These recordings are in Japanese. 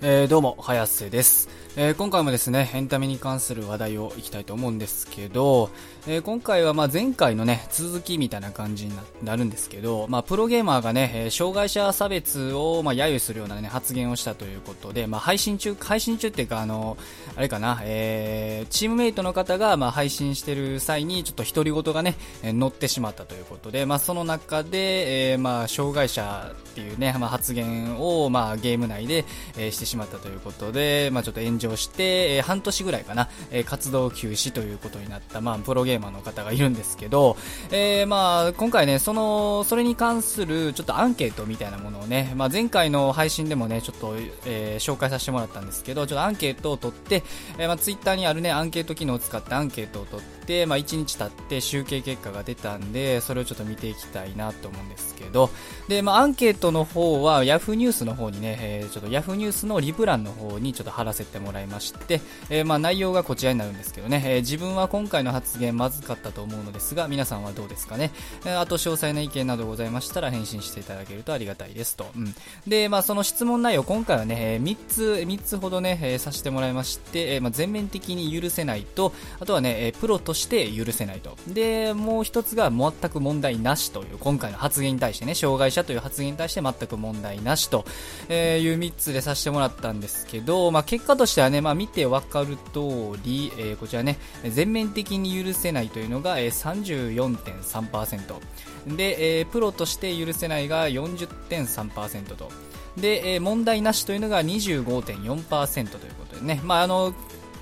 えー、どうも、早瀬です、えー、今回もですね、エンタメに関する話題をいきたいと思うんですけど、えー、今回はま前回のね、続きみたいな感じになるんですけど、まあプロゲーマーがね、え障害者差別をまあ揶揄するようなね、発言をしたということで、まあ配信中、配信中っていうかあの、あれかな、えチームメイトの方がま配信してる際にちょっと独り言がね、え乗ってしまったということで、まあその中で、えま障害者っていうね、ま発言をまあゲーム内で、えしてしまったということで、まあ、ちょっと炎上して、えー、半年ぐらいかな、えー、活動休止ということになった、まあ、プロゲーマーの方がいるんですけど、えー、まあ、今回ね、その、それに関するちょっとアンケートみたいなものをね、まあ、前回の配信でもね、ちょっと、えー、紹介させてもらったんですけど、ちょっとアンケートを取って、えー、まあ、ツイッターにあるね、アンケート機能を使ってアンケートを取って、まあ、1日経って集計結果が出たんで、それをちょっと見ていきたいなと思うんですけど、で、まあ、アンケートの方は Yahoo ニュースの方にね、えー、ちょっと Yahoo ニュースのリプランの方にちょっと貼らせてもらいまして、えー、まあ内容がこちらになるんですけどね、えー、自分は今回の発言まずかったと思うのですが、皆さんはどうですかね。えー、あと詳細な意見などございましたら返信していただけるとありがたいですと。うん、で、まあその質問内容、今回はね、え3つ、3つほどね、えさせてもらいまして、えまあ、全面的に許せないと、あとはね、えプロとして許せないと。で、もう一つが全く問題なしという、今回の発言に対してね、障害者という発言に対して全く問題なしと、えいう3つでさせてもらったんですけど、まあ結果としてはね、まあ、見てわかる通り、えー、こちらね、全面的に許せないというのが、え、34.3%。で、えー、プロとして許せないが40.3%と。で、え、問題なしというのが25.4%ということでね、まあ、あの、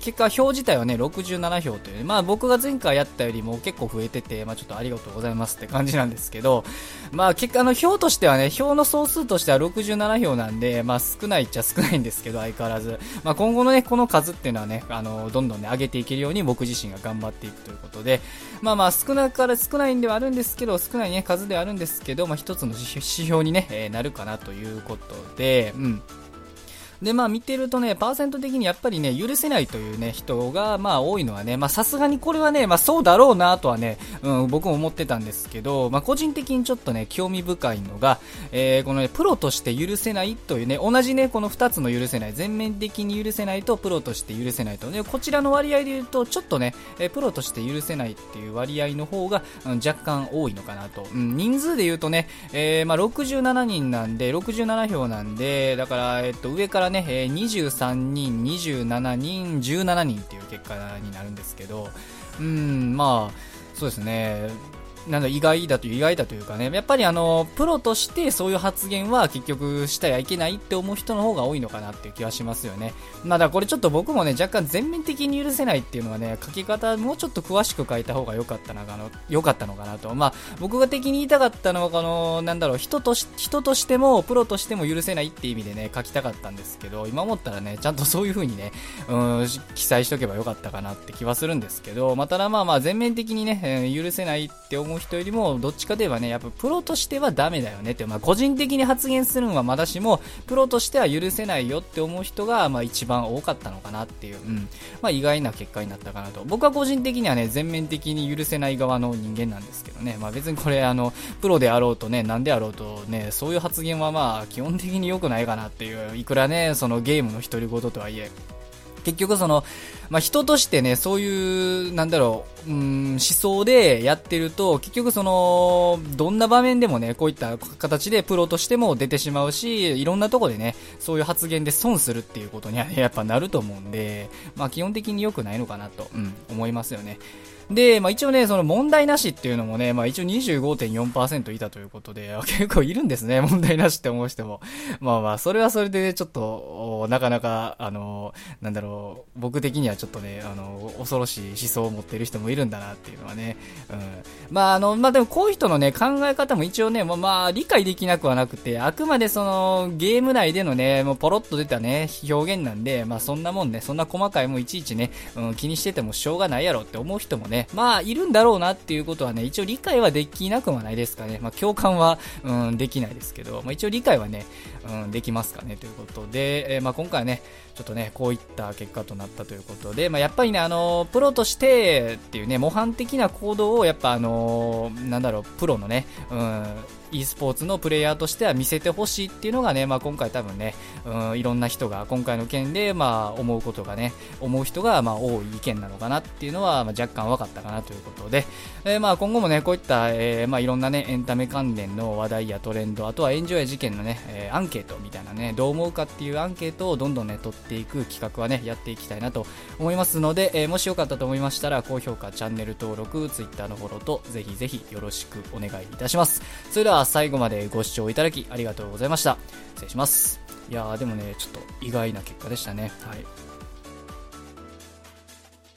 結果票自体はね、67票という、まあ僕が前回やったよりも結構増えてて、まあちょっとありがとうございますって感じなんですけど、まあ結果、の票としてはね、票の総数としては67票なんで、まあ少ないっちゃ少ないんですけど、相変わらず。まあ今後のね、この数っていうのはね、あの、どんどんね、上げていけるように僕自身が頑張っていくということで、まあまあ少なから少ないんではあるんですけど、少ないね、数ではあるんですけど、まあ一つの指標にね、えー、なるかなということで、うん。で、まあ見てるとね、パーセント的にやっぱりね、許せないというね、人がまあ多いのはね、まあさすがにこれはね、まあそうだろうなとはね、うん、僕も思ってたんですけど、まあ個人的にちょっとね、興味深いのが、えー、このね、プロとして許せないというね、同じね、この2つの許せない、全面的に許せないと、プロとして許せないと、ね、こちらの割合で言うと、ちょっとね、えー、プロとして許せないっていう割合の方が、うん、若干多いのかなと。うん、人数で言うとね、えー、まあ67人なんで、67票なんで、だから、えっと、上からね、えー、23人、27人、17人っていう結果になるんですけど、うん、まあ、そうですね。なんだ意外だという意外だというかね、やっぱりあの、プロとしてそういう発言は結局したらいけないって思う人の方が多いのかなっていう気はしますよね。まだこれちょっと僕もね、若干全面的に許せないっていうのはね、書き方もうちょっと詳しく書いた方が良かったな、あの、良かったのかなと。まあ僕が的に言いたかったのは、この、なんだろう、人とし、人としても、プロとしても許せないっていう意味でね、書きたかったんですけど、今思ったらね、ちゃんとそういう風にね、うん、記載しとけばよかったかなって気はするんですけど、まあただまあまあ全面的にね、許せないって思う人よりも、どっちかといえばね、やっぱプロとしてはダメだよねって、まあ個人的に発言するのはまだしも、プロとしては許せないよって思う人が、まあ一番多かったのかなっていう、うん、まあ意外な結果になったかなと。僕は個人的にはね、全面的に許せない側の人間なんですけどね、まあ別にこれあの、プロであろうとね、なんであろうとね、そういう発言はまあ基本的に良くないかなっていう、いくらね、そのゲームの独り言とはいえ、結局その、まあ、人としてね、そういう、なんだろう、うん、思想でやってると、結局その、どんな場面でもね、こういった形でプロとしても出てしまうし、いろんなとこでね、そういう発言で損するっていうことにはね、やっぱなると思うんで、まあ基本的に良くないのかなと、うん、思いますよね。で、まあ一応ね、その問題なしっていうのもね、まあ一応25.4%いたということで、結構いるんですね、問題なしって思う人も。まあまあ、それはそれで、ちょっと、なかなか、あの、なんだろう、僕的にはちょっとね、あの、恐ろしい思想を持ってる人もいるんだなっていうのはね、うん。まああの、まあでもこういう人のね、考え方も一応ね、まあ、まあ、理解できなくはなくて、あくまでその、ゲーム内でのね、もうポロッと出たね、表現なんで、まあそんなもんね、そんな細かいもいちいちね、うん、気にしててもしょうがないやろって思う人もね、まあ、いるんだろうなっていうことはね、一応理解はできなくはないですかね。まあ、共感は、うん、できないですけど、まあ、一応理解はね、うん、できますかねということで、えー、まあ、今回はね、ちょっとね、こういった結果となったということで、まあ、やっぱりね、あの、プロとしてっていうね、模範的な行動を、やっぱあの、なんだろう、プロのね、うん、e スポーツのプレイヤーとしては見せてほしいっていうのがね、まあ、今回多分ね、うん、いろんな人が今回の件で、まあ、思うことがね、思う人が、まあ、多い意見なのかなっていうのは、まあ、若干分かったかなということで、えー、まあ、今後もね、こういった、えー、まあ、いろんなね、エンタメ関連の話題やトレンド、あとは炎上や事件のね、えー、アンケートみたいなね、どう思うかっていうアンケートをどんどんね、取っていく企画はね、やっていきたいなと思いますので、えー、もしよかったと思いましたら、高評価、チャンネル登録、Twitter のフォローと、ぜひぜひよろしくお願いいたします。それでは最後までご視聴いただきありがとうございました。失礼します。いやーでもね、ちょっと意外な結果でしたね。はい。